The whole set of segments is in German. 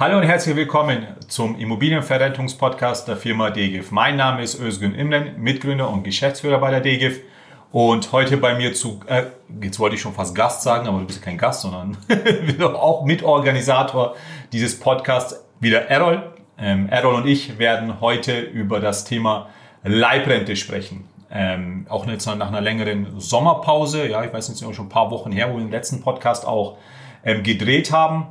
Hallo und herzlich willkommen zum Immobilienverrentungspodcast der Firma DGIF. Mein Name ist Özgün Imren, Mitgründer und Geschäftsführer bei der DGIF. Und heute bei mir zu, äh, jetzt wollte ich schon fast Gast sagen, aber du bist ja kein Gast, sondern auch Mitorganisator dieses Podcasts, wieder Errol. Ähm, Errol und ich werden heute über das Thema Leibrente sprechen. Ähm, auch jetzt nach einer längeren Sommerpause, ja, ich weiß nicht, schon ein paar Wochen her, wo wir den letzten Podcast auch ähm, gedreht haben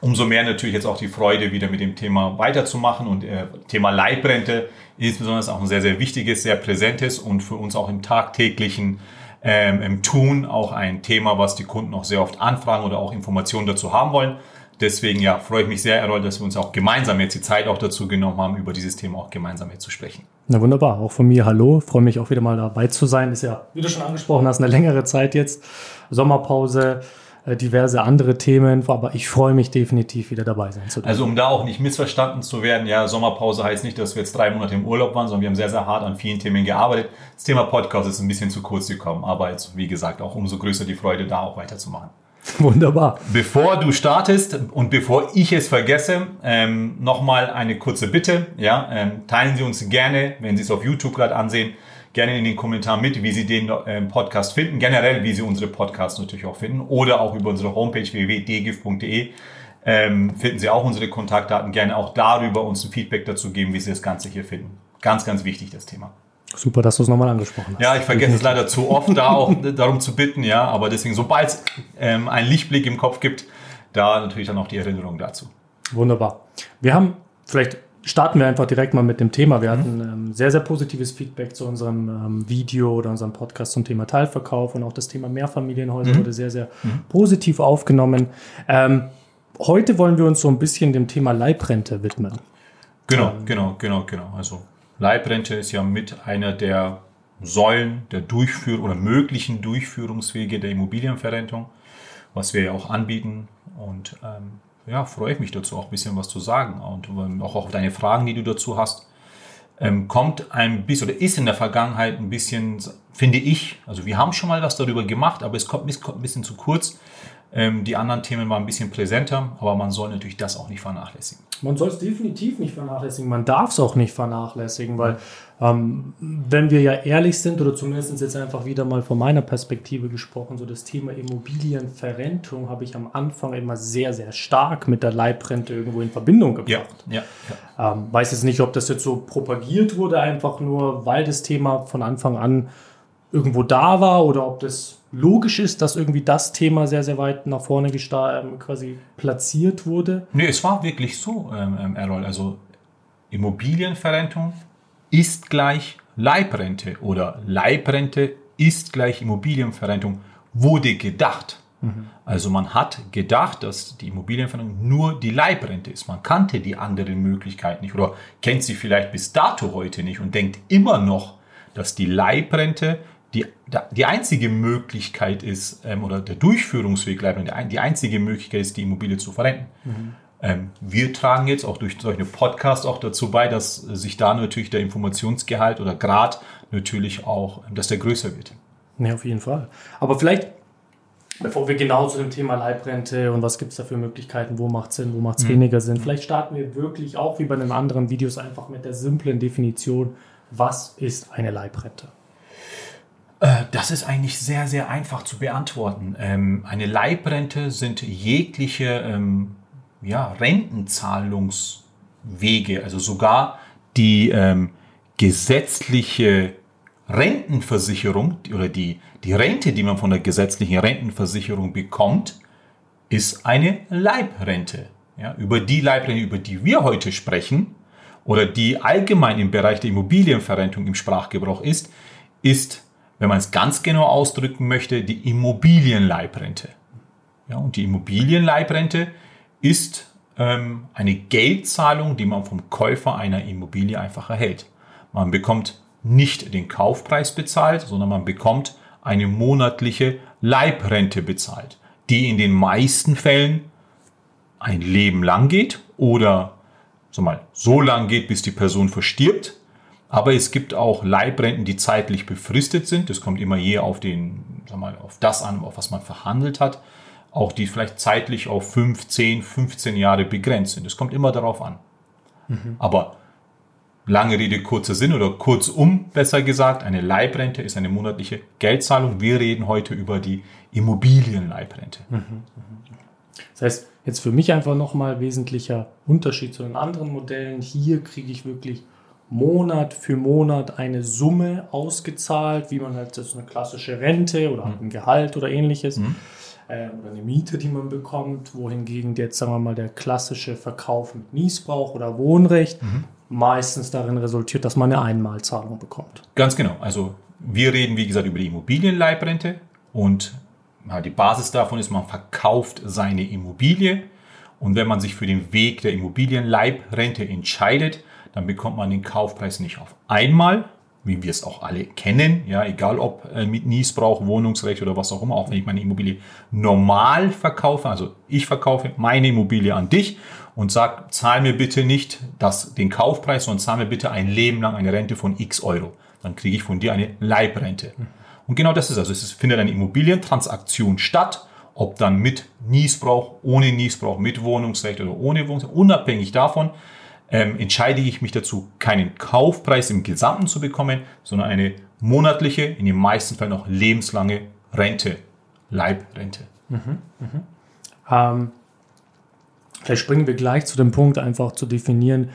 umso mehr natürlich jetzt auch die Freude, wieder mit dem Thema weiterzumachen. Und äh, Thema Leibrente ist besonders auch ein sehr, sehr wichtiges, sehr präsentes und für uns auch im tagtäglichen ähm, im Tun auch ein Thema, was die Kunden auch sehr oft anfragen oder auch Informationen dazu haben wollen. Deswegen ja, freue ich mich sehr, Errol, dass wir uns auch gemeinsam jetzt die Zeit auch dazu genommen haben, über dieses Thema auch gemeinsam jetzt zu sprechen. Na wunderbar, auch von mir hallo, freue mich auch wieder mal dabei zu sein. Ist ja, wie du schon angesprochen hast, eine längere Zeit jetzt, Sommerpause, diverse andere Themen, aber ich freue mich definitiv wieder dabei sein zu dürfen. Also um da auch nicht missverstanden zu werden, ja, Sommerpause heißt nicht, dass wir jetzt drei Monate im Urlaub waren, sondern wir haben sehr, sehr hart an vielen Themen gearbeitet. Das Thema Podcast ist ein bisschen zu kurz gekommen, aber jetzt, wie gesagt, auch umso größer die Freude, da auch weiterzumachen. Wunderbar. Bevor du startest und bevor ich es vergesse, ähm, nochmal eine kurze Bitte. Ja, ähm, teilen Sie uns gerne, wenn Sie es auf YouTube gerade ansehen, gerne in den Kommentaren mit, wie Sie den äh, Podcast finden, generell, wie Sie unsere Podcasts natürlich auch finden oder auch über unsere Homepage www.dgif.de ähm, finden Sie auch unsere Kontaktdaten. Gerne auch darüber uns ein Feedback dazu geben, wie Sie das Ganze hier finden. Ganz, ganz wichtig, das Thema. Super, dass du es nochmal angesprochen hast. Ja, ich vergesse es leider zu oft, da auch darum zu bitten, ja, aber deswegen, sobald es ähm, einen Lichtblick im Kopf gibt, da natürlich dann auch die Erinnerung dazu. Wunderbar. Wir haben vielleicht starten wir einfach direkt mal mit dem Thema. Wir hatten ähm, sehr, sehr positives Feedback zu unserem ähm, Video oder unserem Podcast zum Thema Teilverkauf und auch das Thema Mehrfamilienhäuser mhm. wurde sehr, sehr mhm. positiv aufgenommen. Ähm, heute wollen wir uns so ein bisschen dem Thema Leibrente widmen. Genau, ähm, genau, genau, genau. Also Leibrente ist ja mit einer der Säulen der Durchführung oder möglichen Durchführungswege der Immobilienverrentung, was wir ja auch anbieten. Und ähm, ja, freue ich mich dazu, auch ein bisschen was zu sagen und ähm, auch auf deine Fragen, die du dazu hast. Ähm, kommt ein bisschen oder ist in der Vergangenheit ein bisschen, finde ich, also wir haben schon mal was darüber gemacht, aber es kommt ein bisschen zu kurz. Ähm, die anderen Themen waren ein bisschen präsenter, aber man soll natürlich das auch nicht vernachlässigen. Man soll es definitiv nicht vernachlässigen. Man darf es auch nicht vernachlässigen, weil ähm, wenn wir ja ehrlich sind, oder zumindest jetzt einfach wieder mal von meiner Perspektive gesprochen, so das Thema Immobilienverrentung habe ich am Anfang immer sehr, sehr stark mit der Leibrente irgendwo in Verbindung gebracht. Ja, ja, ja. Ähm, weiß jetzt nicht, ob das jetzt so propagiert wurde, einfach nur, weil das Thema von Anfang an irgendwo da war oder ob das logisch ist, dass irgendwie das Thema sehr, sehr weit nach vorne ähm, quasi platziert wurde? Nee, es war wirklich so, ähm, ähm, Errol. Also Immobilienverrentung ist gleich Leibrente oder Leibrente ist gleich Immobilienverrentung wurde gedacht. Mhm. Also man hat gedacht, dass die Immobilienverrentung nur die Leibrente ist. Man kannte die anderen Möglichkeiten nicht oder kennt sie vielleicht bis dato heute nicht und denkt immer noch, dass die Leibrente die, die einzige Möglichkeit ist, ähm, oder der Durchführungsweg, die einzige Möglichkeit ist, die Immobilie zu verrenten. Mhm. Ähm, wir tragen jetzt auch durch solche Podcasts auch dazu bei, dass sich da natürlich der Informationsgehalt oder Grad natürlich auch, dass der größer wird. Ja, auf jeden Fall. Aber vielleicht, bevor wir genau zu dem Thema Leibrente und was gibt es da für Möglichkeiten, wo macht es Sinn, wo macht es mhm. weniger Sinn, vielleicht starten wir wirklich auch wie bei den anderen Videos einfach mit der simplen Definition, was ist eine Leibrente? Äh, das ist eigentlich sehr, sehr einfach zu beantworten. Ähm, eine Leibrente sind jegliche ähm, ja, Rentenzahlungswege, also sogar die ähm, gesetzliche Rentenversicherung oder die, die Rente, die man von der gesetzlichen Rentenversicherung bekommt, ist eine Leibrente. Ja, über die Leibrente, über die wir heute sprechen, oder die allgemein im Bereich der Immobilienverrentung im Sprachgebrauch ist, ist wenn man es ganz genau ausdrücken möchte, die Immobilienleibrente. Ja, und die Immobilienleibrente ist ähm, eine Geldzahlung, die man vom Käufer einer Immobilie einfach erhält. Man bekommt nicht den Kaufpreis bezahlt, sondern man bekommt eine monatliche Leibrente bezahlt, die in den meisten Fällen ein Leben lang geht oder so, mal, so lang geht, bis die Person verstirbt aber es gibt auch Leibrenten, die zeitlich befristet sind. Das kommt immer je auf den, sag mal, auf das an, auf was man verhandelt hat. auch die vielleicht zeitlich auf 5, 10, 15 Jahre begrenzt sind. Es kommt immer darauf an. Mhm. Aber lange Rede, kurzer Sinn oder kurzum besser gesagt, eine Leibrente ist eine monatliche Geldzahlung. Wir reden heute über die Immobilienleibrente. Mhm. mhm. Das heißt, jetzt für mich einfach nochmal wesentlicher Unterschied zu den anderen Modellen. Hier kriege ich wirklich Monat für Monat eine Summe ausgezahlt, wie man halt das ist eine klassische Rente oder mhm. ein Gehalt oder ähnliches. Mhm. Äh, oder eine Miete, die man bekommt, wohingegen jetzt, sagen wir mal, der klassische Verkauf mit Niesbrauch oder Wohnrecht mhm. meistens darin resultiert, dass man eine Einmalzahlung bekommt. Ganz genau. Also wir reden, wie gesagt, über die Immobilienleibrente und die Basis davon ist, man verkauft seine Immobilie und wenn man sich für den Weg der Immobilienleibrente entscheidet, dann bekommt man den Kaufpreis nicht auf einmal, wie wir es auch alle kennen, ja, egal ob äh, mit Niesbrauch, Wohnungsrecht oder was auch immer, auch wenn ich meine Immobilie normal verkaufe, also ich verkaufe meine Immobilie an dich und sag, zahl mir bitte nicht das, den Kaufpreis, sondern zahl mir bitte ein Leben lang eine Rente von x Euro. Dann kriege ich von dir eine Leibrente. Und genau das ist also, es findet eine Immobilientransaktion statt, ob dann mit Niesbrauch, ohne Niesbrauch, mit Wohnungsrecht oder ohne Wohnungsrecht, unabhängig davon, ähm, entscheide ich mich dazu, keinen Kaufpreis im Gesamten zu bekommen, sondern eine monatliche, in den meisten Fällen auch lebenslange Rente, Leibrente. Mhm, mh. ähm, vielleicht springen wir gleich zu dem Punkt, einfach zu definieren,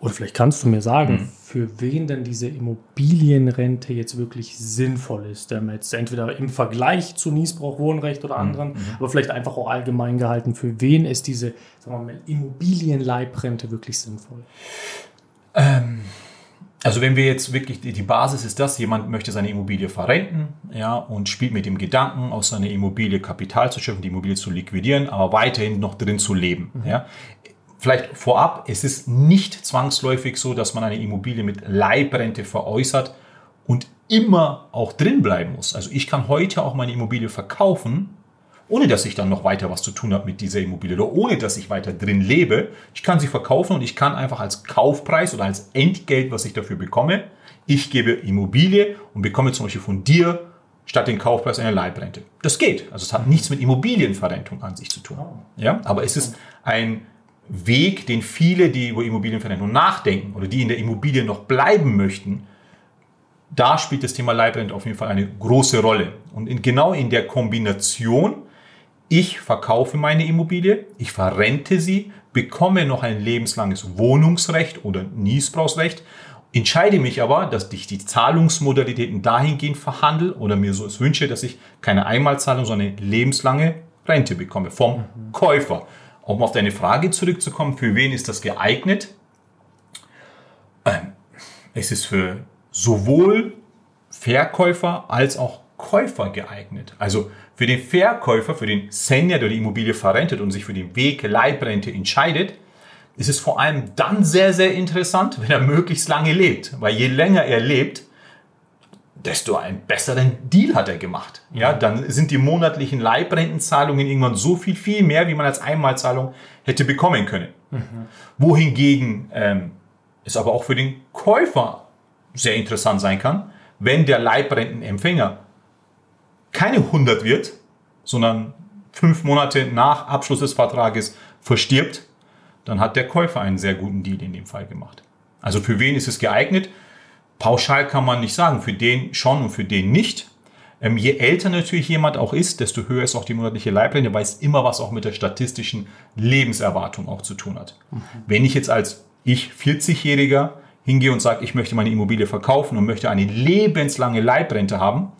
oder vielleicht kannst du mir sagen, mhm. für wen denn diese Immobilienrente jetzt wirklich sinnvoll ist. Der jetzt entweder im Vergleich zu Niesbrauch, Wohnrecht oder mhm. anderen, mhm. aber vielleicht einfach auch allgemein gehalten, für wen ist diese sagen wir mal, Immobilienleibrente wirklich sinnvoll? Ähm, also wenn wir jetzt wirklich, die Basis ist das, jemand möchte seine Immobilie verrenten, ja, und spielt mit dem Gedanken, aus seiner Immobilie Kapital zu schöpfen, die Immobilie zu liquidieren, aber weiterhin noch drin zu leben, mhm. ja vielleicht vorab, es ist nicht zwangsläufig so, dass man eine Immobilie mit Leibrente veräußert und immer auch drin bleiben muss. Also ich kann heute auch meine Immobilie verkaufen, ohne dass ich dann noch weiter was zu tun habe mit dieser Immobilie oder ohne dass ich weiter drin lebe. Ich kann sie verkaufen und ich kann einfach als Kaufpreis oder als Entgelt, was ich dafür bekomme, ich gebe Immobilie und bekomme zum Beispiel von dir statt den Kaufpreis eine Leibrente. Das geht. Also es hat nichts mit Immobilienverrentung an sich zu tun. Ja, aber es ist ein Weg, den viele, die über Immobilienverrentung nachdenken oder die in der Immobilie noch bleiben möchten, da spielt das Thema Leibrente auf jeden Fall eine große Rolle. Und in, genau in der Kombination, ich verkaufe meine Immobilie, ich verrente sie, bekomme noch ein lebenslanges Wohnungsrecht oder Niesbrauchsrecht, entscheide mich aber, dass ich die Zahlungsmodalitäten dahingehend verhandle oder mir so es wünsche, dass ich keine Einmalzahlung, sondern eine lebenslange Rente bekomme vom mhm. Käufer. Um auf deine Frage zurückzukommen, für wen ist das geeignet? Ähm, es ist für sowohl Verkäufer als auch Käufer geeignet. Also für den Verkäufer, für den Senior, der die Immobilie verrentet und sich für den Weg Leibrente entscheidet, ist es vor allem dann sehr, sehr interessant, wenn er möglichst lange lebt. Weil je länger er lebt, desto einen besseren Deal hat er gemacht. Ja, dann sind die monatlichen Leibrentenzahlungen irgendwann so viel, viel mehr, wie man als Einmalzahlung hätte bekommen können. Mhm. Wohingegen ähm, es aber auch für den Käufer sehr interessant sein kann, wenn der Leibrentenempfänger keine 100 wird, sondern fünf Monate nach Abschluss des Vertrages verstirbt, dann hat der Käufer einen sehr guten Deal in dem Fall gemacht. Also für wen ist es geeignet? Pauschal kann man nicht sagen, für den schon und für den nicht. Ähm, je älter natürlich jemand auch ist, desto höher ist auch die monatliche Leibrente, weil es immer was auch mit der statistischen Lebenserwartung auch zu tun hat. Mhm. Wenn ich jetzt als ich 40-Jähriger hingehe und sage, ich möchte meine Immobilie verkaufen und möchte eine lebenslange Leibrente haben,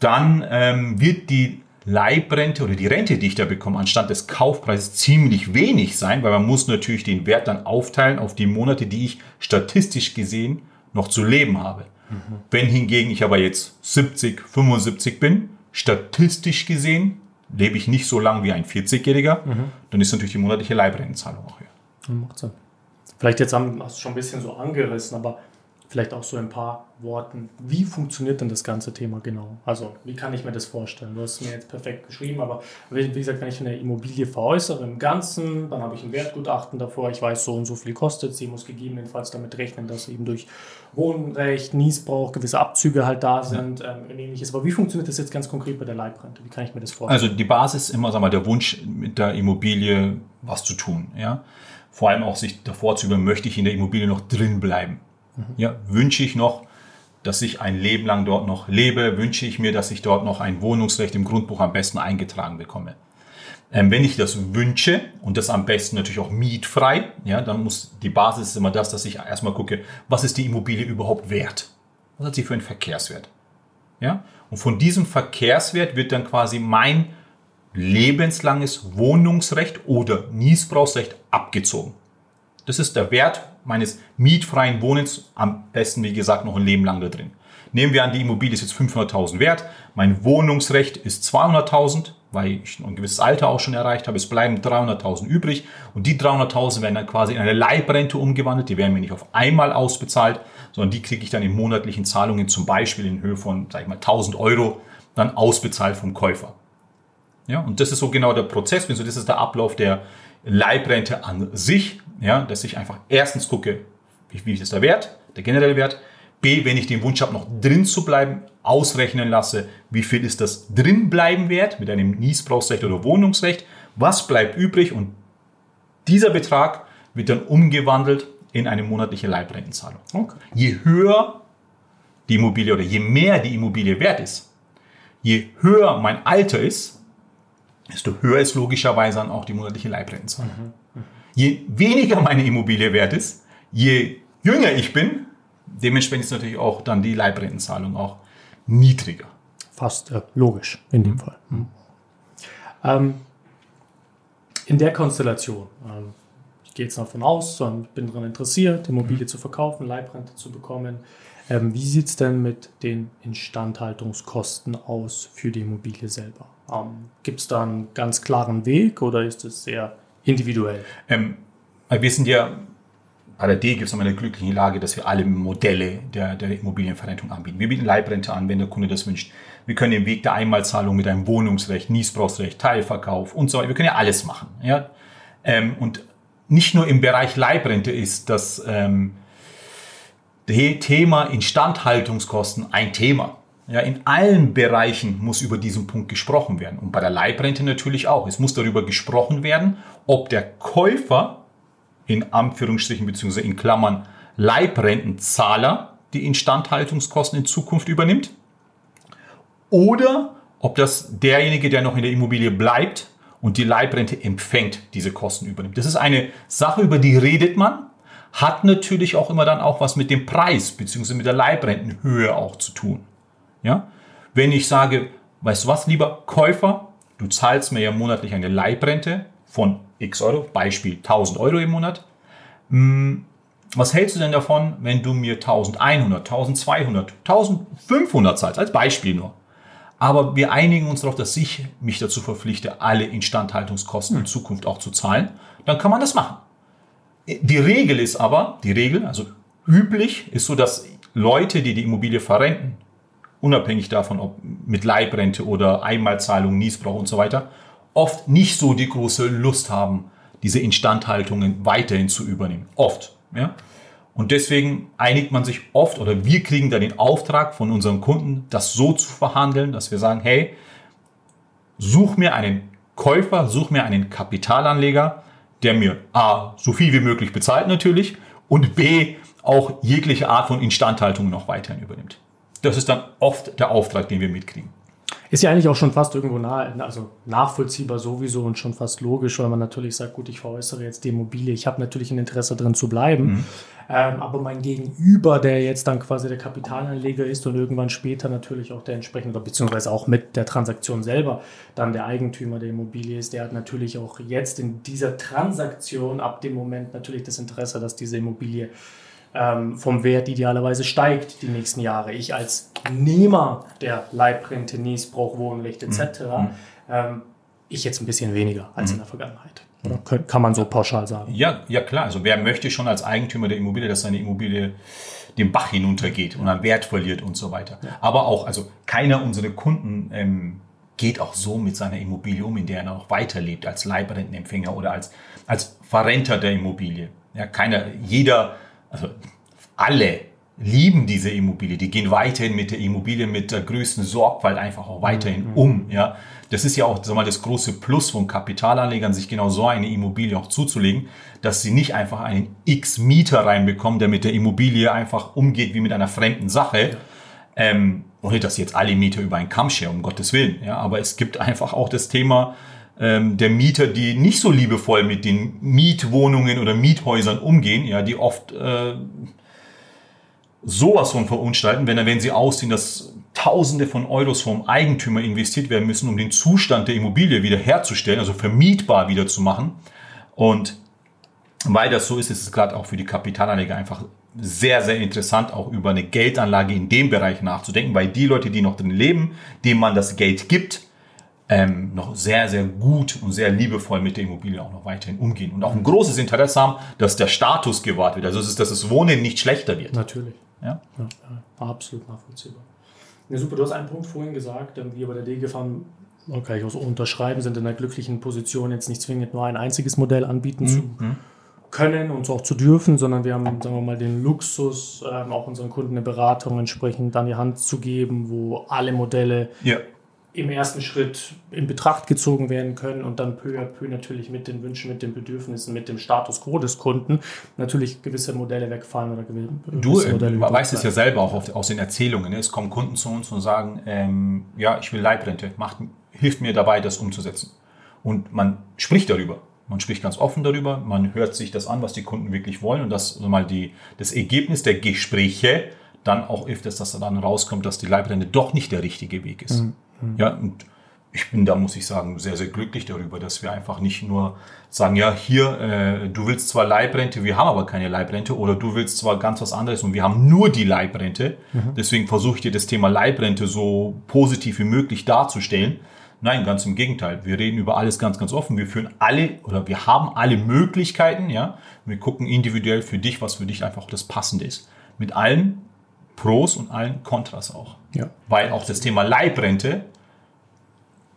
dann ähm, wird die Leibrente oder die Rente, die ich da bekomme, anstatt des Kaufpreises ziemlich wenig sein, weil man muss natürlich den Wert dann aufteilen auf die Monate, die ich statistisch gesehen noch zu leben habe. Mhm. Wenn hingegen ich aber jetzt 70, 75 bin, statistisch gesehen lebe ich nicht so lang wie ein 40-Jähriger, mhm. dann ist natürlich die monatliche Leibrentenzahlung auch höher. Macht Sinn. Vielleicht jetzt haben wir es schon ein bisschen so angerissen, aber vielleicht auch so ein paar Worten, wie funktioniert denn das ganze Thema genau? Also, wie kann ich mir das vorstellen? Du hast mir jetzt perfekt geschrieben, aber wie gesagt, wenn ich eine Immobilie veräußere im Ganzen, dann habe ich ein Wertgutachten davor, ich weiß, so und so viel kostet sie, muss gegebenenfalls damit rechnen, dass eben durch Wohnrecht, Niesbrauch gewisse Abzüge halt da sind ja. ähm, ähnliches. Aber wie funktioniert das jetzt ganz konkret bei der Leibrente? Wie kann ich mir das vorstellen? Also, die Basis ist immer, sag mal, der Wunsch, mit der Immobilie was zu tun, ja. Vor allem auch sich davor zu über, möchte ich in der Immobilie noch drin bleiben? Ja, wünsche ich noch, dass ich ein Leben lang dort noch lebe, wünsche ich mir, dass ich dort noch ein Wohnungsrecht im Grundbuch am besten eingetragen bekomme. Ähm, wenn ich das wünsche und das am besten natürlich auch mietfrei, ja, dann muss die Basis immer das, dass ich erstmal gucke, was ist die Immobilie überhaupt wert? Was hat sie für einen Verkehrswert? Ja? Und von diesem Verkehrswert wird dann quasi mein lebenslanges Wohnungsrecht oder Niesbrauchsrecht abgezogen. Das ist der Wert meines mietfreien Wohnens, am besten, wie gesagt, noch ein Leben lang da drin. Nehmen wir an, die Immobilie ist jetzt 500.000 wert, mein Wohnungsrecht ist 200.000, weil ich ein gewisses Alter auch schon erreicht habe. Es bleiben 300.000 übrig und die 300.000 werden dann quasi in eine Leibrente umgewandelt. Die werden mir nicht auf einmal ausbezahlt, sondern die kriege ich dann in monatlichen Zahlungen, zum Beispiel in Höhe von, sag ich mal, 1.000 Euro, dann ausbezahlt vom Käufer. Ja, und das ist so genau der Prozess, das ist der Ablauf der Leibrente an sich ja, dass ich einfach erstens gucke, wie, wie ist der Wert, der generelle Wert. B, wenn ich den Wunsch habe, noch drin zu bleiben, ausrechnen lasse, wie viel ist das drinbleiben wert mit einem Niesbrauchsrecht oder Wohnungsrecht, was bleibt übrig und dieser Betrag wird dann umgewandelt in eine monatliche Leibrentenzahlung. Okay. Je höher die Immobilie oder je mehr die Immobilie wert ist, je höher mein Alter ist, desto höher ist logischerweise dann auch die monatliche Leibrentenzahlung. Mhm je weniger meine Immobilie wert ist, je jünger ich bin, dementsprechend ist natürlich auch dann die Leibrentenzahlung auch niedriger. Fast äh, logisch in dem mhm. Fall. Mhm. Ähm, in der Konstellation, ähm, ich gehe jetzt davon aus, bin daran interessiert, Immobilie mhm. zu verkaufen, Leibrente zu bekommen. Ähm, wie sieht es denn mit den Instandhaltungskosten aus für die Immobilie selber? Ähm, Gibt es da einen ganz klaren Weg oder ist es sehr individuell? Ähm, wir sind ja bei der D gibt es nochmal eine glückliche Lage, dass wir alle Modelle der, der Immobilienverrentung anbieten. Wir bieten Leibrente an, wenn der Kunde das wünscht. Wir können den Weg der Einmalzahlung mit einem Wohnungsrecht, Niesbrauchsrecht, Teilverkauf und so weiter. Wir können ja alles machen. Ja? Ähm, und nicht nur im Bereich Leibrente ist das ähm, Thema Instandhaltungskosten ein Thema. Ja, in allen Bereichen muss über diesen Punkt gesprochen werden. Und bei der Leibrente natürlich auch. Es muss darüber gesprochen werden, ob der Käufer in Anführungsstrichen bzw. in Klammern Leibrentenzahler die Instandhaltungskosten in Zukunft übernimmt oder ob das derjenige, der noch in der Immobilie bleibt und die Leibrente empfängt, diese Kosten übernimmt. Das ist eine Sache, über die redet man, hat natürlich auch immer dann auch was mit dem Preis bzw. mit der Leibrentenhöhe auch zu tun. Ja? Wenn ich sage, weißt du was, lieber Käufer, du zahlst mir ja monatlich eine Leibrente von x Euro, Beispiel 1000 Euro im Monat. Hm, was hältst du denn davon, wenn du mir 1100, 1200, 1500 zahlst, als Beispiel nur? Aber wir einigen uns darauf, dass ich mich dazu verpflichte, alle Instandhaltungskosten in hm. Zukunft auch zu zahlen. Dann kann man das machen. Die Regel ist aber, die Regel, also üblich, ist so, dass Leute, die die Immobilie verrenten, unabhängig davon, ob mit Leibrente oder Einmalzahlung, Niesbrauch und so weiter, oft nicht so die große Lust haben, diese Instandhaltungen weiterhin zu übernehmen. Oft. Ja? Und deswegen einigt man sich oft oder wir kriegen dann den Auftrag von unseren Kunden, das so zu verhandeln, dass wir sagen, hey, such mir einen Käufer, such mir einen Kapitalanleger, der mir A, so viel wie möglich bezahlt natürlich und B, auch jegliche Art von Instandhaltung noch weiterhin übernimmt. Das ist dann oft der Auftrag, den wir mitkriegen. Ist ja eigentlich auch schon fast irgendwo nah, also nachvollziehbar sowieso und schon fast logisch, weil man natürlich sagt, gut, ich veräußere jetzt die Immobilie, ich habe natürlich ein Interesse drin zu bleiben, mhm. ähm, aber mein Gegenüber, der jetzt dann quasi der Kapitalanleger ist und irgendwann später natürlich auch der entsprechende, beziehungsweise auch mit der Transaktion selber dann der Eigentümer der Immobilie ist, der hat natürlich auch jetzt in dieser Transaktion ab dem Moment natürlich das Interesse, dass diese Immobilie ähm, vom Wert idealerweise steigt die nächsten Jahre. Ich als Nehmer der Leibrente, Niesbrauch, Wohnrecht etc. Mhm. Ähm, ich jetzt ein bisschen weniger als mhm. in der Vergangenheit. Oder kann man so pauschal sagen? Ja, ja klar. Also wer möchte schon als Eigentümer der Immobilie, dass seine Immobilie den Bach hinuntergeht und an Wert verliert und so weiter. Ja. Aber auch, also keiner unserer Kunden ähm, geht auch so mit seiner Immobilie um, in der er noch weiterlebt, als Leibrentenempfänger oder als, als Verrenter der Immobilie. Ja, keiner, jeder, also alle lieben diese Immobilie, die gehen weiterhin mit der Immobilie mit der größten Sorgfalt einfach auch weiterhin mhm. um. Ja, das ist ja auch sag mal, das große Plus von Kapitalanlegern, sich genau so eine Immobilie auch zuzulegen, dass sie nicht einfach einen X-Mieter reinbekommen, der mit der Immobilie einfach umgeht wie mit einer fremden Sache. Ja. Ähm, ohne dass jetzt alle Mieter über einen Kamm scheren, um Gottes Willen. Ja, aber es gibt einfach auch das Thema ähm, der Mieter, die nicht so liebevoll mit den Mietwohnungen oder Miethäusern umgehen, ja, die oft äh, sowas von verunstalten, wenn, wenn sie aussehen, dass Tausende von Euros vom Eigentümer investiert werden müssen, um den Zustand der Immobilie wieder herzustellen, also vermietbar wieder zu machen. Und weil das so ist, ist es gerade auch für die Kapitalanleger einfach sehr, sehr interessant, auch über eine Geldanlage in dem Bereich nachzudenken, weil die Leute, die noch drin leben, denen man das Geld gibt, ähm, noch sehr, sehr gut und sehr liebevoll mit der Immobilie auch noch weiterhin umgehen und auch ein großes Interesse haben, dass der Status gewahrt wird. Also, dass das Wohnen nicht schlechter wird. Natürlich. Ja, ja, ja absolut nachvollziehbar. Ja, super, du hast einen Punkt vorhin gesagt, wir bei der DGFAM kann ich auch so unterschreiben, sind in der glücklichen Position, jetzt nicht zwingend nur ein einziges Modell anbieten mhm. zu können und auch zu dürfen, sondern wir haben, sagen wir mal, den Luxus, ähm, auch unseren Kunden eine Beratung entsprechend an die Hand zu geben, wo alle Modelle ja im ersten Schritt in Betracht gezogen werden können und dann peu à peu natürlich mit den Wünschen, mit den Bedürfnissen, mit dem Status quo des Kunden natürlich gewisse Modelle wegfallen oder gewisse Du äh, Modelle weißt es ja selber auch auf, aus den Erzählungen. Ne? Es kommen Kunden zu uns und sagen, ähm, ja, ich will Leibrente, macht, hilft mir dabei, das umzusetzen. Und man spricht darüber. Man spricht ganz offen darüber, man hört sich das an, was die Kunden wirklich wollen und das also mal die, das Ergebnis der Gespräche dann auch ist, dass das dann rauskommt, dass die Leibrente doch nicht der richtige Weg ist. Mhm. Ja, und ich bin da, muss ich sagen, sehr, sehr glücklich darüber, dass wir einfach nicht nur sagen, ja, hier, äh, du willst zwar Leibrente, wir haben aber keine Leibrente, oder du willst zwar ganz was anderes und wir haben nur die Leibrente. Mhm. Deswegen versuche ich dir das Thema Leibrente so positiv wie möglich darzustellen. Nein, ganz im Gegenteil. Wir reden über alles ganz, ganz offen. Wir führen alle oder wir haben alle Möglichkeiten, ja. Wir gucken individuell für dich, was für dich einfach das Passende ist. Mit allen Pros und allen Kontras auch. Ja. Weil auch das Thema Leibrente,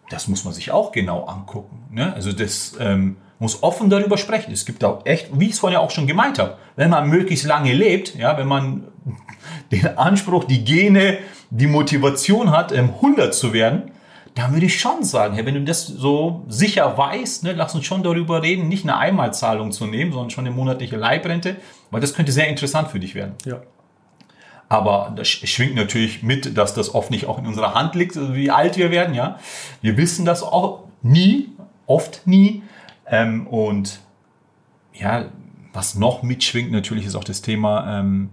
das muss man sich auch genau angucken. Ne? Also das ähm, muss offen darüber sprechen. Es gibt auch echt, wie ich es vorhin ja auch schon gemeint habe, wenn man möglichst lange lebt, ja, wenn man den Anspruch, die Gene, die Motivation hat, 100 ähm, zu werden, dann würde ich schon sagen, wenn du das so sicher weißt, ne, lass uns schon darüber reden, nicht eine Einmalzahlung zu nehmen, sondern schon eine monatliche Leibrente, weil das könnte sehr interessant für dich werden. Ja. Aber das schwingt natürlich mit, dass das oft nicht auch in unserer Hand liegt, wie alt wir werden, ja. Wir wissen das auch nie, oft nie. Ähm, und ja, was noch mitschwingt natürlich ist auch das Thema, ähm,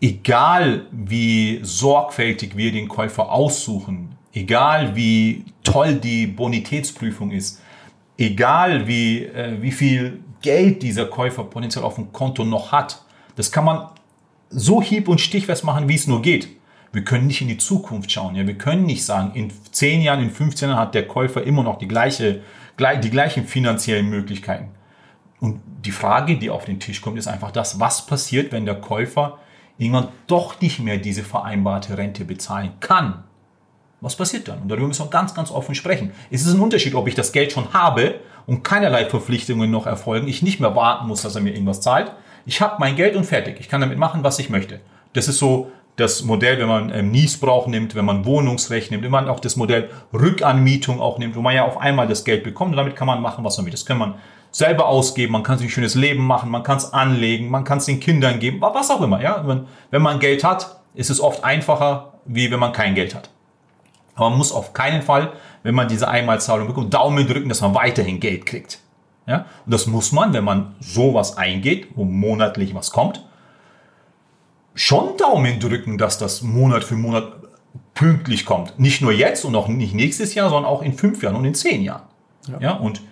egal wie sorgfältig wir den Käufer aussuchen, egal wie toll die Bonitätsprüfung ist, egal wie, äh, wie viel Geld dieser Käufer potenziell auf dem Konto noch hat, das kann man so hieb- und stichfest machen, wie es nur geht. Wir können nicht in die Zukunft schauen. Ja? Wir können nicht sagen, in 10 Jahren, in 15 Jahren hat der Käufer immer noch die, gleiche, die gleichen finanziellen Möglichkeiten. Und die Frage, die auf den Tisch kommt, ist einfach das, was passiert, wenn der Käufer irgendwann doch nicht mehr diese vereinbarte Rente bezahlen kann. Was passiert dann? Und darüber müssen wir ganz, ganz offen sprechen. Es ist ein Unterschied, ob ich das Geld schon habe und keinerlei Verpflichtungen noch erfolgen, ich nicht mehr warten muss, dass er mir irgendwas zahlt, ich habe mein Geld und fertig. Ich kann damit machen, was ich möchte. Das ist so das Modell, wenn man ähm, Niesbrauch nimmt, wenn man Wohnungsrecht nimmt, wenn man auch das Modell Rückanmietung auch nimmt, wo man ja auf einmal das Geld bekommt und damit kann man machen, was man will. Das kann man selber ausgeben, man kann sich ein schönes Leben machen, man kann es anlegen, man kann es den Kindern geben, was auch immer. Ja? Wenn, wenn man Geld hat, ist es oft einfacher, wie wenn man kein Geld hat. Aber man muss auf keinen Fall, wenn man diese Einmalzahlung bekommt, Daumen drücken, dass man weiterhin Geld kriegt. Ja? Und das muss man, wenn man sowas eingeht, wo monatlich was kommt, schon Daumen drücken, dass das Monat für Monat pünktlich kommt. Nicht nur jetzt und auch nicht nächstes Jahr, sondern auch in fünf Jahren und in zehn Jahren. Ja. ja. Und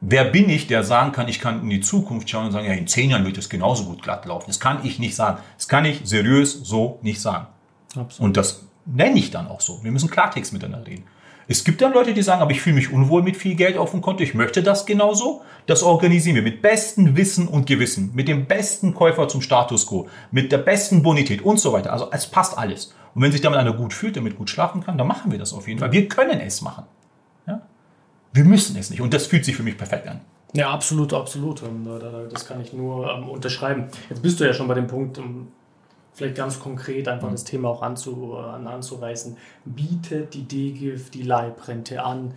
wer bin ich, der sagen kann, ich kann in die Zukunft schauen und sagen, ja, in zehn Jahren wird es genauso gut glatt laufen. Das kann ich nicht sagen. Das kann ich seriös so nicht sagen. Absolut. Und das nenne ich dann auch so. Wir müssen Klartext miteinander reden. Es gibt dann Leute, die sagen, aber ich fühle mich unwohl mit viel Geld auf dem Konto, ich möchte das genauso. Das organisieren wir mit bestem Wissen und Gewissen, mit dem besten Käufer zum Status quo, mit der besten Bonität und so weiter. Also es passt alles. Und wenn sich damit einer gut fühlt, damit gut schlafen kann, dann machen wir das auf jeden Fall. Wir können es machen. Ja? Wir müssen es nicht. Und das fühlt sich für mich perfekt an. Ja, absolut, absolut. Ähm, das kann ich nur ähm, unterschreiben. Jetzt bist du ja schon bei dem Punkt, um vielleicht ganz konkret einfach mhm. das Thema auch anzu, an, anzureißen. Bietet die DGIF die Leibrente an?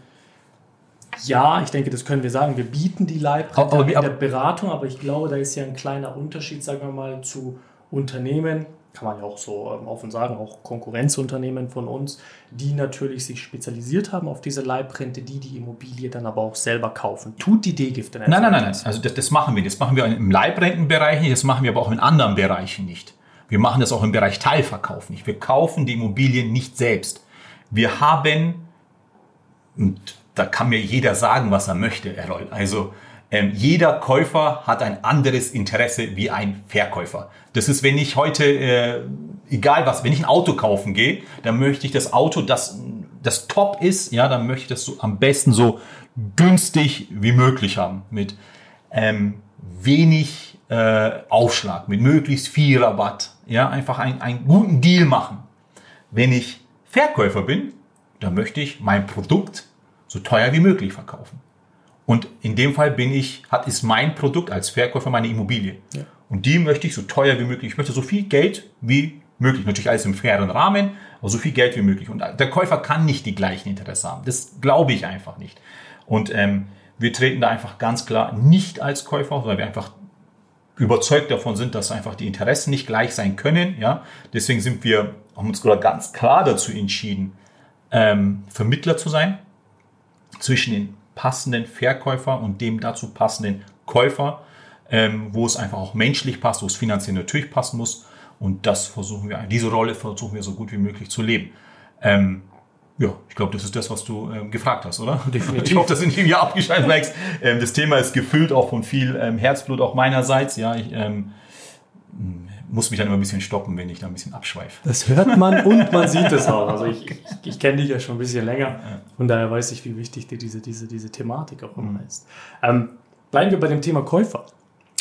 Ja, ich denke, das können wir sagen. Wir bieten die Leibrente aber, in der Beratung, aber ich glaube, da ist ja ein kleiner Unterschied, sagen wir mal, zu Unternehmen, kann man ja auch so ähm, offen sagen, auch Konkurrenzunternehmen von uns, die natürlich sich spezialisiert haben auf diese Leibrente, die die Immobilie dann aber auch selber kaufen. Tut die D-Gift denn Nein, nein, nein, nein. Also das, das machen wir nicht. Das machen wir im Leibrentenbereich nicht, das machen wir aber auch in anderen Bereichen nicht. Wir machen das auch im Bereich Teilverkauf nicht. Wir kaufen die Immobilien nicht selbst. Wir haben, und da kann mir jeder sagen, was er möchte, Errol. Also ähm, jeder Käufer hat ein anderes Interesse wie ein Verkäufer. Das ist, wenn ich heute, äh, egal was, wenn ich ein Auto kaufen gehe, dann möchte ich das Auto, das das Top ist, ja, dann möchte ich das so am besten so günstig wie möglich haben mit ähm, wenig äh, Aufschlag, mit möglichst viel Rabatt, ja, einfach ein, einen guten Deal machen. Wenn ich Verkäufer bin, dann möchte ich mein Produkt so teuer wie möglich verkaufen. Und in dem Fall bin ich, hat, ist mein Produkt als Verkäufer meine Immobilie. Ja. Und die möchte ich so teuer wie möglich. Ich möchte so viel Geld wie möglich. Natürlich alles im fairen Rahmen, aber so viel Geld wie möglich. Und der Käufer kann nicht die gleichen Interesse haben. Das glaube ich einfach nicht. Und ähm, wir treten da einfach ganz klar nicht als Käufer auf, weil wir einfach überzeugt davon sind, dass einfach die Interessen nicht gleich sein können. Ja, deswegen sind wir haben uns gerade ganz klar dazu entschieden, ähm, Vermittler zu sein zwischen den passenden Verkäufer und dem dazu passenden Käufer, ähm, wo es einfach auch menschlich passt, wo es finanziell natürlich passen muss. Und das versuchen wir, diese Rolle versuchen wir so gut wie möglich zu leben. Ähm, ja, ich glaube, das ist das, was du ähm, gefragt hast, oder? Definitiv. Ich hoffe, das sind hier abgeschaltet merkst. Ähm, das Thema ist gefüllt auch von viel ähm, Herzblut auch meinerseits. Ja, ich ähm, muss mich dann immer ein bisschen stoppen, wenn ich da ein bisschen abschweife. Das hört man und man sieht es auch. Also ich, ich, ich kenne dich ja schon ein bisschen länger. Von daher weiß ich, wie wichtig dir diese, diese, diese Thematik auch immer mhm. ist. Ähm, bleiben wir bei dem Thema Käufer.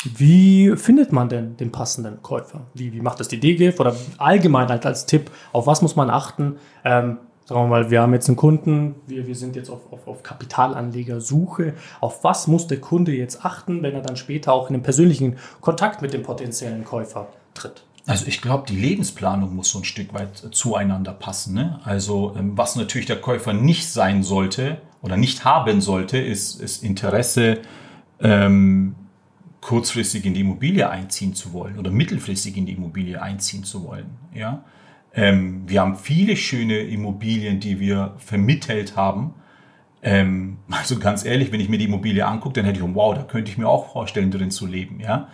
Wie findet man denn den passenden Käufer? Wie, wie macht das die DGIF oder allgemein halt als Tipp? Auf was muss man achten? Ähm, sagen wir mal, wir haben jetzt einen Kunden, wir, wir sind jetzt auf, auf, auf Kapitalanlegersuche. Auf was muss der Kunde jetzt achten, wenn er dann später auch in den persönlichen Kontakt mit dem potenziellen Käufer tritt? Also ich glaube, die Lebensplanung muss so ein Stück weit zueinander passen. Ne? Also ähm, was natürlich der Käufer nicht sein sollte oder nicht haben sollte, ist, ist Interesse, ähm, kurzfristig in die Immobilie einziehen zu wollen oder mittelfristig in die Immobilie einziehen zu wollen. Ja? Ähm, wir haben viele schöne Immobilien, die wir vermittelt haben. Ähm, also ganz ehrlich, wenn ich mir die Immobilie angucke, dann hätte ich, wow, da könnte ich mir auch vorstellen, drin zu leben. Ja?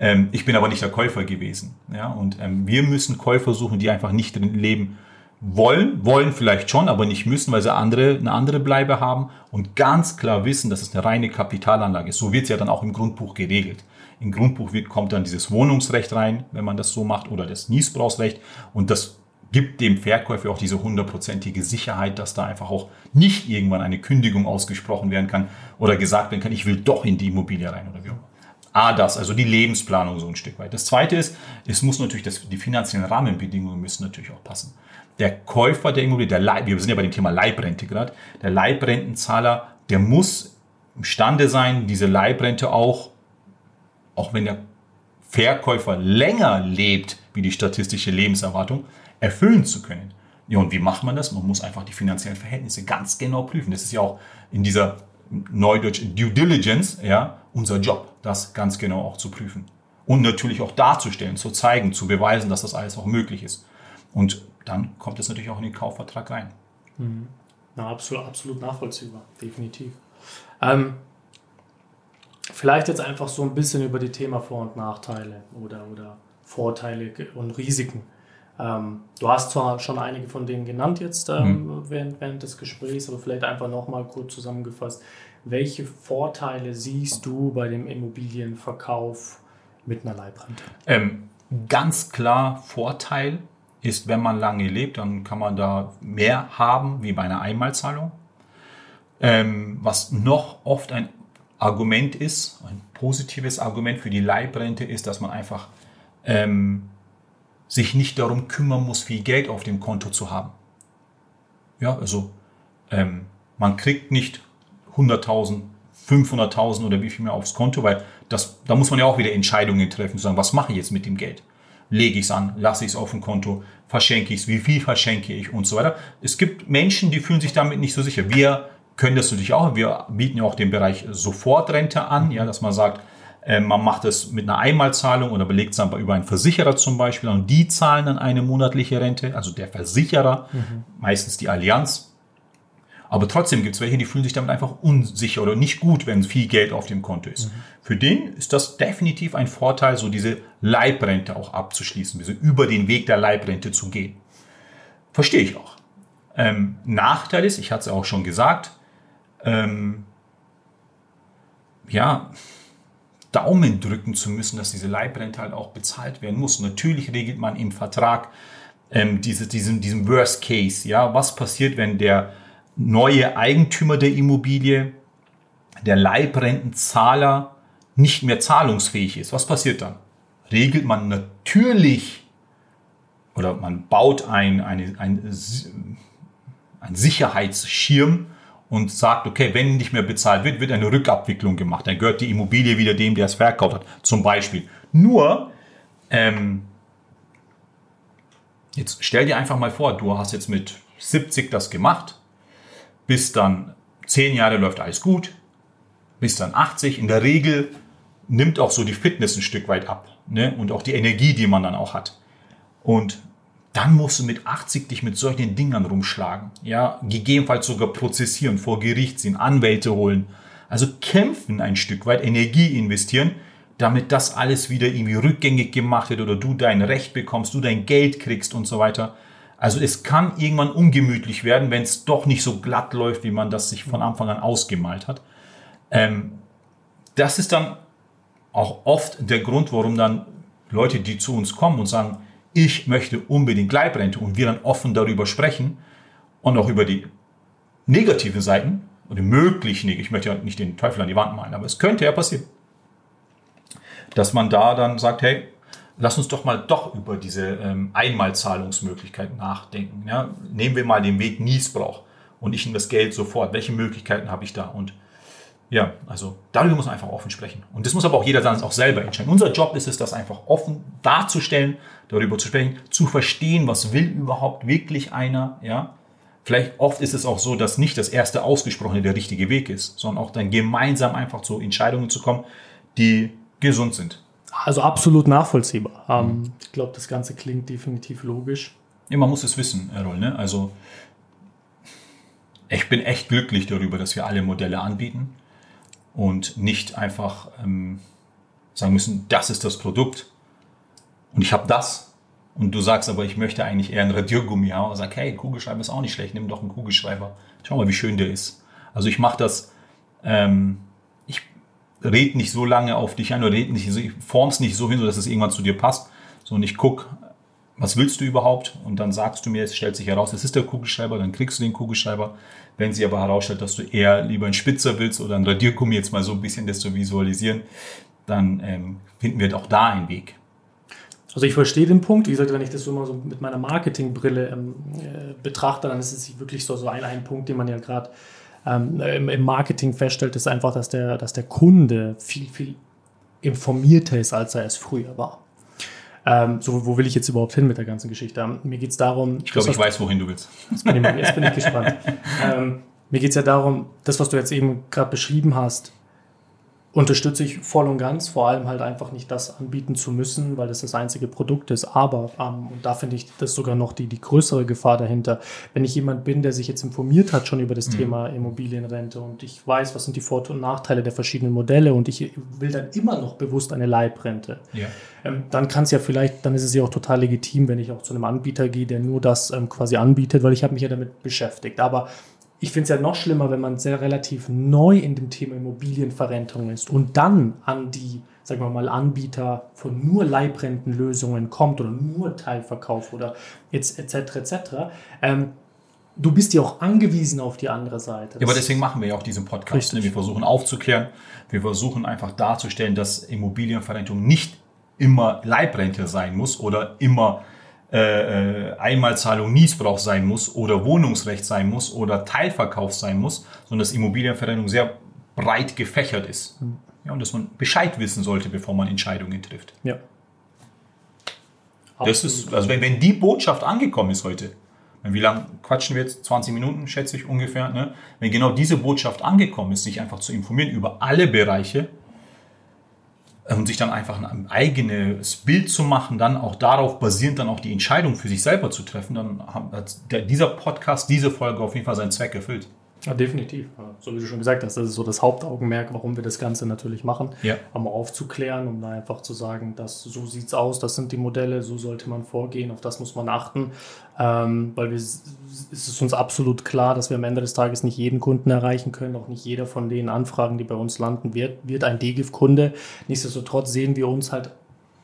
Ähm, ich bin aber nicht der Käufer gewesen. Ja? Und ähm, wir müssen Käufer suchen, die einfach nicht drin leben wollen, wollen vielleicht schon, aber nicht müssen, weil sie andere, eine andere Bleibe haben und ganz klar wissen, dass es eine reine Kapitalanlage ist. So wird es ja dann auch im Grundbuch geregelt. Im Grundbuch wird, kommt dann dieses Wohnungsrecht rein, wenn man das so macht, oder das Niesbrauchsrecht und das gibt dem Verkäufer auch diese hundertprozentige Sicherheit, dass da einfach auch nicht irgendwann eine Kündigung ausgesprochen werden kann oder gesagt werden kann, ich will doch in die Immobilie rein oder wie auch immer. A, das, also die Lebensplanung so ein Stück weit. Das zweite ist, es muss natürlich, das, die finanziellen Rahmenbedingungen müssen natürlich auch passen. Der Käufer der Immobilie, der Leib, wir sind ja bei dem Thema Leibrente gerade, der Leibrentenzahler, der muss imstande sein, diese Leibrente auch, auch wenn der Verkäufer länger lebt, wie die statistische Lebenserwartung, erfüllen zu können. Ja, und wie macht man das? Man muss einfach die finanziellen Verhältnisse ganz genau prüfen. Das ist ja auch in dieser Neudeutsch Due Diligence, ja, unser Job, das ganz genau auch zu prüfen. Und natürlich auch darzustellen, zu zeigen, zu beweisen, dass das alles auch möglich ist. Und dann kommt es natürlich auch in den Kaufvertrag rein. Mhm. Na, absolut, absolut nachvollziehbar, definitiv. Ähm, vielleicht jetzt einfach so ein bisschen über die Thema Vor- und Nachteile oder, oder Vorteile und Risiken. Ähm, du hast zwar schon einige von denen genannt jetzt ähm, mhm. während, während des Gesprächs, aber vielleicht einfach nochmal kurz zusammengefasst. Welche Vorteile siehst du bei dem Immobilienverkauf mit einer Leibrente? Ähm, ganz klar Vorteil, ist, wenn man lange lebt, dann kann man da mehr haben wie bei einer Einmalzahlung. Ähm, was noch oft ein Argument ist, ein positives Argument für die Leibrente ist, dass man einfach ähm, sich nicht darum kümmern muss, viel Geld auf dem Konto zu haben. Ja, also ähm, man kriegt nicht 100.000, 500.000 oder wie viel mehr aufs Konto, weil das, da muss man ja auch wieder Entscheidungen treffen, zu sagen, was mache ich jetzt mit dem Geld? Lege ich es an, lasse ich es auf dem Konto, verschenke ich es, wie viel verschenke ich und so weiter. Es gibt Menschen, die fühlen sich damit nicht so sicher. Wir können das natürlich auch. Wir bieten ja auch den Bereich Sofortrente an, ja, dass man sagt, man macht es mit einer Einmalzahlung oder belegt es über einen Versicherer zum Beispiel und die zahlen dann eine monatliche Rente, also der Versicherer, mhm. meistens die Allianz. Aber trotzdem gibt es welche, die fühlen sich damit einfach unsicher oder nicht gut, wenn viel Geld auf dem Konto ist. Mhm. Für den ist das definitiv ein Vorteil, so diese Leibrente auch abzuschließen, diese über den Weg der Leibrente zu gehen. Verstehe ich auch. Ähm, Nachteil ist, ich hatte es auch schon gesagt, ähm, ja, Daumen drücken zu müssen, dass diese Leibrente halt auch bezahlt werden muss. Natürlich regelt man im Vertrag ähm, diese, diesen, diesen Worst Case. Ja, was passiert, wenn der neue Eigentümer der Immobilie, der Leibrentenzahler, nicht mehr zahlungsfähig ist? Was passiert dann? Regelt man natürlich oder man baut ein, eine, ein, ein Sicherheitsschirm und sagt, okay, wenn nicht mehr bezahlt wird, wird eine Rückabwicklung gemacht. Dann gehört die Immobilie wieder dem, der es verkauft hat, zum Beispiel. Nur, ähm, jetzt stell dir einfach mal vor, du hast jetzt mit 70 das gemacht, bis dann 10 Jahre läuft alles gut, bis dann 80. In der Regel nimmt auch so die Fitness ein Stück weit ab ne? und auch die Energie, die man dann auch hat. Und dann musst du mit 80 dich mit solchen Dingern rumschlagen. Ja, gegebenenfalls sogar prozessieren, vor Gericht ziehen, Anwälte holen. Also kämpfen ein Stück weit, Energie investieren, damit das alles wieder irgendwie rückgängig gemacht wird oder du dein Recht bekommst, du dein Geld kriegst und so weiter. Also es kann irgendwann ungemütlich werden, wenn es doch nicht so glatt läuft, wie man das sich von Anfang an ausgemalt hat. Ähm, das ist dann auch oft der Grund, warum dann Leute, die zu uns kommen und sagen, ich möchte unbedingt Leibrente und wir dann offen darüber sprechen und auch über die negativen Seiten oder möglichen, ich möchte ja nicht den Teufel an die Wand malen, aber es könnte ja passieren, dass man da dann sagt, hey, lass uns doch mal doch über diese ähm, Einmalzahlungsmöglichkeiten nachdenken. Ja? Nehmen wir mal den Weg Niesbrauch und ich nehme das Geld sofort. Welche Möglichkeiten habe ich da? Und ja, also darüber muss man einfach offen sprechen. Und das muss aber auch jeder dann auch selber entscheiden. Unser Job ist es, das einfach offen darzustellen, darüber zu sprechen, zu verstehen, was will überhaupt wirklich einer, ja. Vielleicht oft ist es auch so, dass nicht das erste Ausgesprochene der richtige Weg ist, sondern auch dann gemeinsam einfach zu Entscheidungen zu kommen, die gesund sind. Also absolut nachvollziehbar. Mhm. ich glaube, das Ganze klingt definitiv logisch. Ja, man muss es wissen, Errol. Ne? Also ich bin echt glücklich darüber, dass wir alle Modelle anbieten und nicht einfach ähm, sagen müssen, das ist das Produkt und ich habe das und du sagst aber, ich möchte eigentlich eher ein Radiergummi haben und sag, hey, Kugelschreiber ist auch nicht schlecht, nimm doch einen Kugelschreiber. Schau mal, wie schön der ist. Also ich mache das, ähm, ich red nicht so lange auf dich ein oder red nicht, ich form's nicht so hin, dass es irgendwann zu dir passt, sondern ich guck, was willst du überhaupt? Und dann sagst du mir, es stellt sich heraus, es ist der Kugelschreiber, dann kriegst du den Kugelschreiber. Wenn sie aber herausstellt, dass du eher lieber einen Spitzer willst oder ein Radiergummi jetzt mal so ein bisschen das zu visualisieren, dann ähm, finden wir auch da einen Weg. Also ich verstehe den Punkt. Wie gesagt, wenn ich das so mal so mit meiner Marketingbrille ähm, äh, betrachte, dann ist es wirklich so, so ein, ein Punkt, den man ja gerade ähm, im, im, Marketing feststellt, ist einfach, dass der, dass der Kunde viel, viel informierter ist, als er es früher war. Ähm, so, wo will ich jetzt überhaupt hin mit der ganzen Geschichte? Ähm, mir geht es darum. Ich glaube, ich weiß, wohin du willst. Jetzt bin ich, jetzt bin ich gespannt. Ähm, mir geht es ja darum, das, was du jetzt eben gerade beschrieben hast, unterstütze ich voll und ganz, vor allem halt einfach nicht das anbieten zu müssen, weil das das einzige Produkt ist. Aber, ähm, und da finde ich das sogar noch die, die größere Gefahr dahinter, wenn ich jemand bin, der sich jetzt informiert hat schon über das mhm. Thema Immobilienrente und ich weiß, was sind die Vor- und Nachteile der verschiedenen Modelle und ich will dann immer noch bewusst eine Leibrente, ja. ähm, dann kann es ja vielleicht, dann ist es ja auch total legitim, wenn ich auch zu einem Anbieter gehe, der nur das ähm, quasi anbietet, weil ich habe mich ja damit beschäftigt. Aber ich finde es ja noch schlimmer, wenn man sehr relativ neu in dem Thema Immobilienverrentung ist und dann an die, sagen wir mal, Anbieter von nur Leibrentenlösungen kommt oder nur Teilverkauf oder jetzt etc. etc. Ähm, du bist ja auch angewiesen auf die andere Seite. Ja, aber deswegen machen wir ja auch diesen Podcast. Ne? Wir versuchen aufzuklären, wir versuchen einfach darzustellen, dass Immobilienverrentung nicht immer Leibrente sein muss oder immer äh, äh, Einmalzahlung Niesbrauch sein muss oder Wohnungsrecht sein muss oder Teilverkauf sein muss, sondern dass Immobilienverrentung sehr breit gefächert ist. Ja, und dass man Bescheid wissen sollte, bevor man Entscheidungen trifft. Ja. Das ist, also wenn, wenn die Botschaft angekommen ist heute, wie lange quatschen wir jetzt? 20 Minuten, schätze ich ungefähr. Ne? Wenn genau diese Botschaft angekommen ist, sich einfach zu informieren über alle Bereiche, und sich dann einfach ein eigenes Bild zu machen, dann auch darauf basierend dann auch die Entscheidung für sich selber zu treffen, dann hat dieser Podcast, diese Folge auf jeden Fall seinen Zweck erfüllt. Ja, definitiv. So wie du schon gesagt hast, das ist so das Hauptaugenmerk, warum wir das Ganze natürlich machen. Ja. Einmal aufzuklären, um da einfach zu sagen, dass so sieht es aus, das sind die Modelle, so sollte man vorgehen, auf das muss man achten. Ähm, weil wir, es ist uns absolut klar, dass wir am Ende des Tages nicht jeden Kunden erreichen können. Auch nicht jeder von den Anfragen, die bei uns landen, wird, wird ein DGIF-Kunde. Nichtsdestotrotz sehen wir uns halt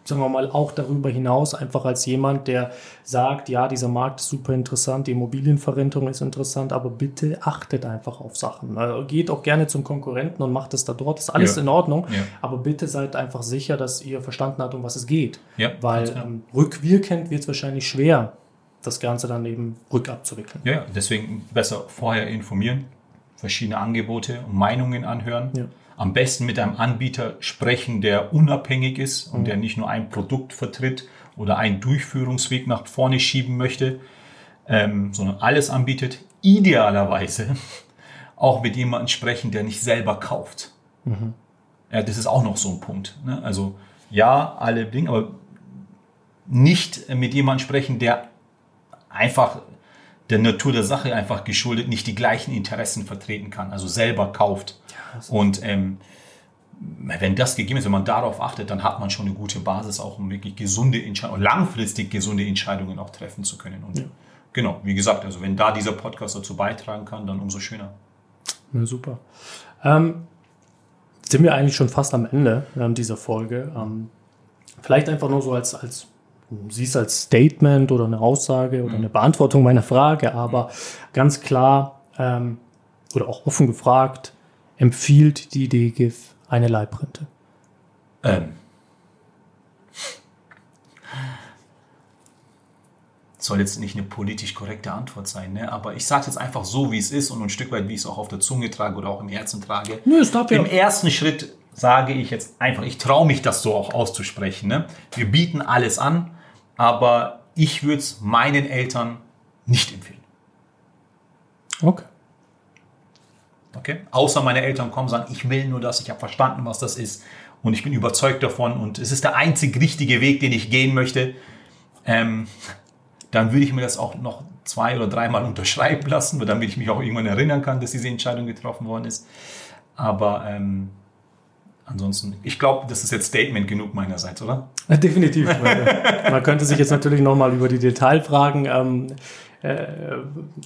sagen wir mal, auch darüber hinaus einfach als jemand, der sagt, ja, dieser Markt ist super interessant, die Immobilienverrentung ist interessant, aber bitte achtet einfach auf Sachen. Also geht auch gerne zum Konkurrenten und macht es da dort, ist alles ja. in Ordnung, ja. aber bitte seid einfach sicher, dass ihr verstanden habt, um was es geht. Ja, Weil ähm, rückwirkend wird es wahrscheinlich schwer, das Ganze dann eben rückabzuwickeln. Ja, deswegen besser vorher informieren, verschiedene Angebote und Meinungen anhören. Am besten mit einem Anbieter sprechen, der unabhängig ist und mhm. der nicht nur ein Produkt vertritt oder einen Durchführungsweg nach vorne schieben möchte, ähm, sondern alles anbietet. Idealerweise auch mit jemandem sprechen, der nicht selber kauft. Mhm. Ja, das ist auch noch so ein Punkt. Ne? Also ja, alle Dinge, aber nicht mit jemandem sprechen, der einfach der Natur der Sache einfach geschuldet nicht die gleichen Interessen vertreten kann, also selber kauft. Und ähm, wenn das gegeben ist, wenn man darauf achtet, dann hat man schon eine gute Basis, auch um wirklich gesunde Entscheidungen, langfristig gesunde Entscheidungen auch treffen zu können. Und ja. genau, wie gesagt, also wenn da dieser Podcast dazu beitragen kann, dann umso schöner. Ja, super. Ähm, sind wir eigentlich schon fast am Ende ähm, dieser Folge. Ähm, vielleicht einfach nur so als, als siehst als Statement oder eine Aussage oder eine Beantwortung meiner Frage, aber ganz klar ähm, oder auch offen gefragt, empfiehlt die DGIF eine Leibrente? Ähm. Soll jetzt nicht eine politisch korrekte Antwort sein, ne? aber ich sage jetzt einfach so, wie es ist und ein Stück weit, wie ich es auch auf der Zunge trage oder auch im Herzen trage. Nö, es darf ja. Im ersten Schritt sage ich jetzt einfach, ich traue mich das so auch auszusprechen. Ne? Wir bieten alles an, aber ich würde es meinen Eltern nicht empfehlen. Okay. Okay? Außer meine Eltern kommen und sagen, ich will nur das, ich habe verstanden, was das ist und ich bin überzeugt davon und es ist der einzig richtige Weg, den ich gehen möchte. Ähm, dann würde ich mir das auch noch zwei oder dreimal unterschreiben lassen, damit ich mich auch irgendwann erinnern kann, dass diese Entscheidung getroffen worden ist. Aber ähm, ansonsten, ich glaube, das ist jetzt Statement genug meinerseits, oder? Definitiv. Man könnte sich jetzt natürlich nochmal über die Detailfragen, ähm, äh,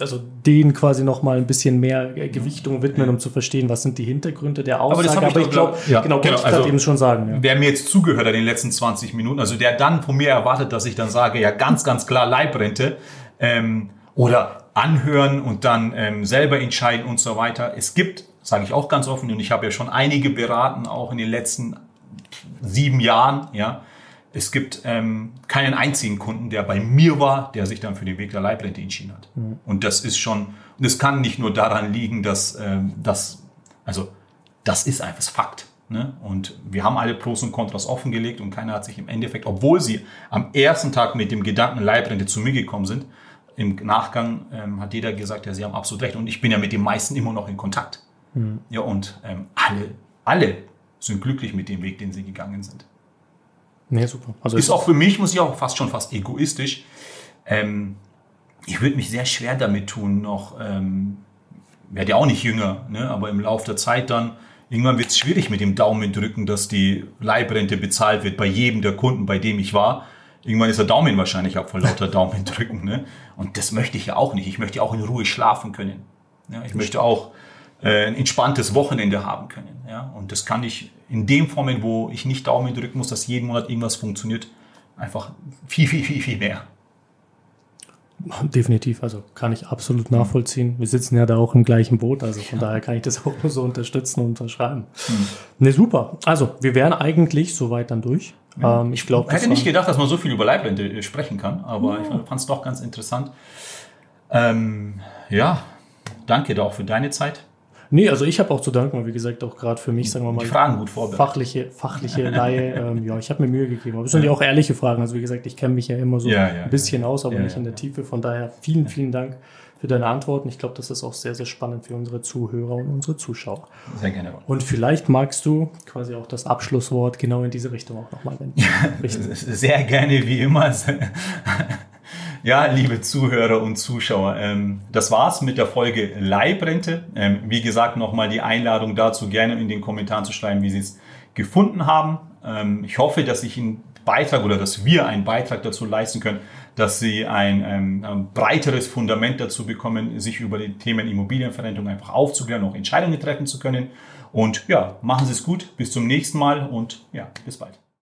also denen quasi nochmal ein bisschen mehr Gewichtung widmen, um zu verstehen, was sind die Hintergründe der Aussage. Aber, Aber ich, ich glaube, ja, genau, genau, ich also, eben schon sagen. Ja. Wer mir jetzt zugehört hat in den letzten 20 Minuten, also der dann von mir erwartet, dass ich dann sage, ja ganz, ganz klar Leibrente ähm, oder anhören und dann ähm, selber entscheiden und so weiter. Es gibt sage ich auch ganz offen, und ich habe ja schon einige beraten, auch in den letzten sieben Jahren, ja. Es gibt ähm, keinen einzigen Kunden, der bei mir war, der sich dann für den Weg der Leibrente entschieden hat. Mhm. Und das ist schon, und es kann nicht nur daran liegen, dass ähm, das, also das ist einfach Fakt. Ne? Und wir haben alle Pros und Kontras offengelegt und keiner hat sich im Endeffekt, obwohl sie am ersten Tag mit dem Gedanken Leibrente zu mir gekommen sind, im Nachgang ähm, hat jeder gesagt, ja, sie haben absolut recht. Und ich bin ja mit den meisten immer noch in Kontakt. Mhm. Ja, und ähm, alle, alle sind glücklich mit dem Weg, den sie gegangen sind. Nee, super. Also ist auch für mich, muss ich auch fast schon fast egoistisch. Ähm, ich würde mich sehr schwer damit tun, noch, ähm, werde ja auch nicht jünger, ne? aber im Laufe der Zeit dann, irgendwann wird es schwierig mit dem Daumen drücken, dass die Leibrente bezahlt wird bei jedem der Kunden, bei dem ich war. Irgendwann ist der Daumen wahrscheinlich ab vor lauter Daumen drücken. Ne? Und das möchte ich ja auch nicht. Ich möchte auch in Ruhe schlafen können. Ja, ich möchte auch äh, ein entspanntes Wochenende haben können. Ja? Und das kann ich in dem Formen, wo ich nicht Daumen drücken muss, dass jeden Monat irgendwas funktioniert, einfach viel, viel, viel, viel mehr. Definitiv, also kann ich absolut nachvollziehen. Wir sitzen ja da auch im gleichen Boot, also von ja. daher kann ich das auch nur so unterstützen und unterschreiben. Mhm. Ne, super. Also, wir wären eigentlich soweit dann durch. Ja. Ähm, ich glaube, hätte nicht gedacht, dass man so viel über Leibrente äh, sprechen kann, aber ja. ich fand es doch ganz interessant. Ähm, ja, danke da auch für deine Zeit. Nee, also ich habe auch zu danken, wie gesagt, auch gerade für mich, sagen wir mal, die Fragen gut vorbereitet. Fachliche, fachliche Laie, ähm, ja, ich habe mir Mühe gegeben. Aber es sind ja auch ehrliche Fragen. Also wie gesagt, ich kenne mich ja immer so ja, ja, ein bisschen aus, aber nicht in der Tiefe. Von daher vielen, vielen Dank für deine Antworten. Ich glaube, das ist auch sehr, sehr spannend für unsere Zuhörer und unsere Zuschauer. Sehr gerne. Und vielleicht magst du quasi auch das Abschlusswort genau in diese Richtung auch nochmal wenden. sehr gerne, wie immer. Ja, liebe Zuhörer und Zuschauer, ähm, das war's mit der Folge Leibrente. Ähm, wie gesagt, nochmal die Einladung dazu, gerne in den Kommentaren zu schreiben, wie Sie es gefunden haben. Ähm, ich hoffe, dass ich einen Beitrag oder dass wir einen Beitrag dazu leisten können, dass Sie ein, ähm, ein breiteres Fundament dazu bekommen, sich über die Themen Immobilienverrentung einfach aufzuklären, auch Entscheidungen treffen zu können. Und ja, machen Sie es gut, bis zum nächsten Mal und ja, bis bald.